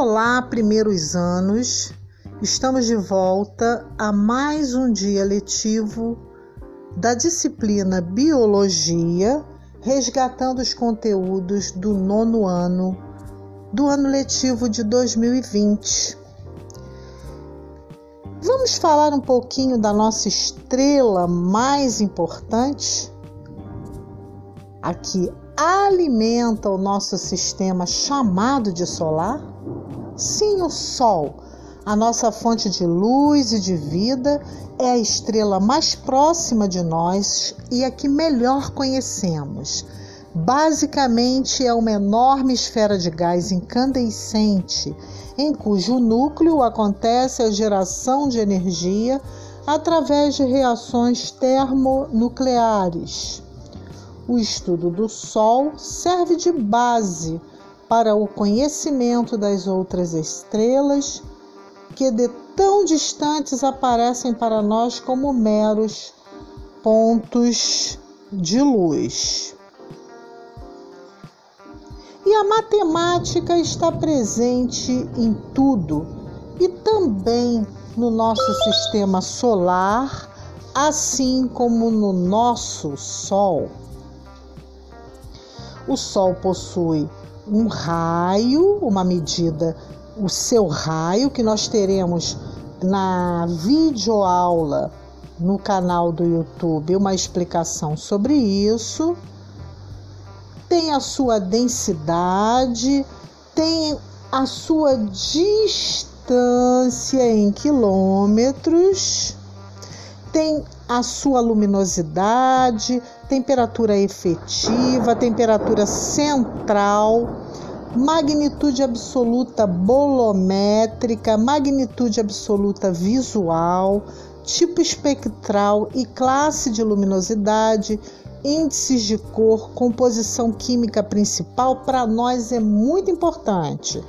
Olá, primeiros anos. Estamos de volta a mais um dia letivo da disciplina Biologia, resgatando os conteúdos do nono ano do ano letivo de 2020. Vamos falar um pouquinho da nossa estrela mais importante? A que alimenta o nosso sistema chamado de solar? Sim, o Sol, a nossa fonte de luz e de vida, é a estrela mais próxima de nós e a que melhor conhecemos. Basicamente, é uma enorme esfera de gás incandescente, em cujo núcleo acontece a geração de energia através de reações termonucleares. O estudo do Sol serve de base para o conhecimento das outras estrelas que de tão distantes aparecem para nós como meros pontos de luz. E a matemática está presente em tudo e também no nosso sistema solar, assim como no nosso Sol. O Sol possui um raio, uma medida, o seu raio que nós teremos na videoaula no canal do YouTube uma explicação sobre isso. Tem a sua densidade, tem a sua distância em quilômetros, tem a sua luminosidade, temperatura efetiva, temperatura central, magnitude absoluta bolométrica, magnitude absoluta visual, tipo espectral e classe de luminosidade, índices de cor, composição química principal, para nós é muito importante.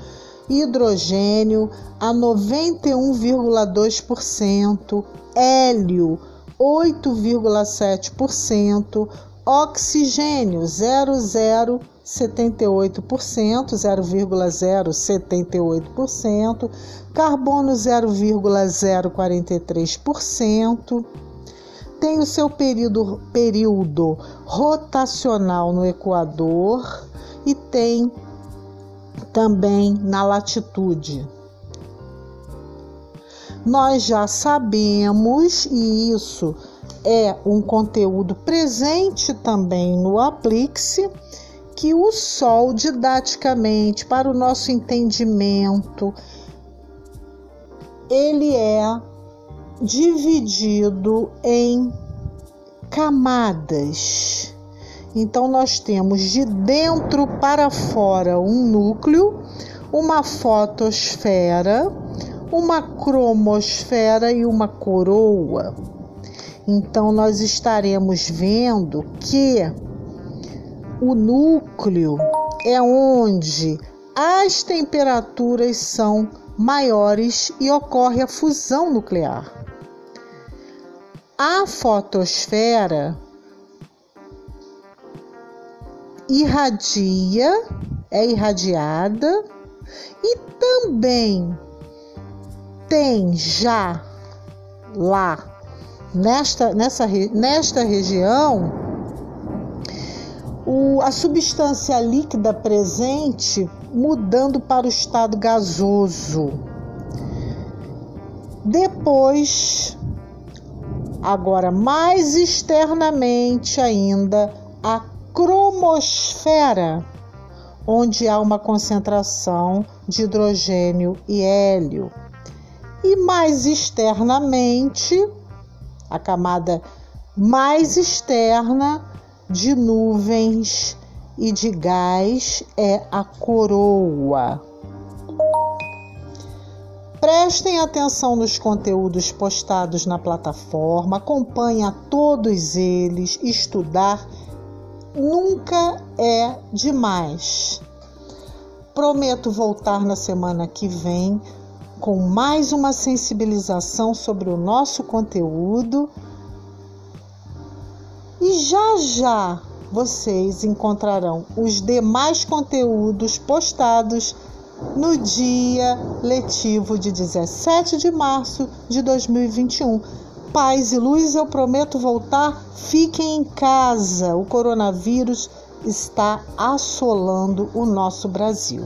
Hidrogênio a 91,2%, hélio 8,7%, oxigênio 0,078%, 0,078%, carbono 0,043%. Tem o seu período, período rotacional no Equador e tem também na latitude. Nós já sabemos, e isso é um conteúdo presente também no Aplix, que o Sol, didaticamente, para o nosso entendimento, ele é dividido em camadas. Então, nós temos de dentro para fora um núcleo, uma fotosfera, uma cromosfera e uma coroa. Então, nós estaremos vendo que o núcleo é onde as temperaturas são maiores e ocorre a fusão nuclear. A fotosfera irradia, é irradiada e também tem já lá nesta, nessa, nesta região o, a substância líquida presente mudando para o estado gasoso. Depois, agora mais externamente ainda, a cromosfera, onde há uma concentração de hidrogênio e hélio e mais externamente, a camada mais externa de nuvens e de gás é a coroa. Prestem atenção nos conteúdos postados na plataforma, acompanhe todos eles, estudar nunca é demais. Prometo voltar na semana que vem com mais uma sensibilização sobre o nosso conteúdo. E já já vocês encontrarão os demais conteúdos postados no dia letivo de 17 de março de 2021. Paz e luz, eu prometo voltar. Fiquem em casa. O coronavírus está assolando o nosso Brasil.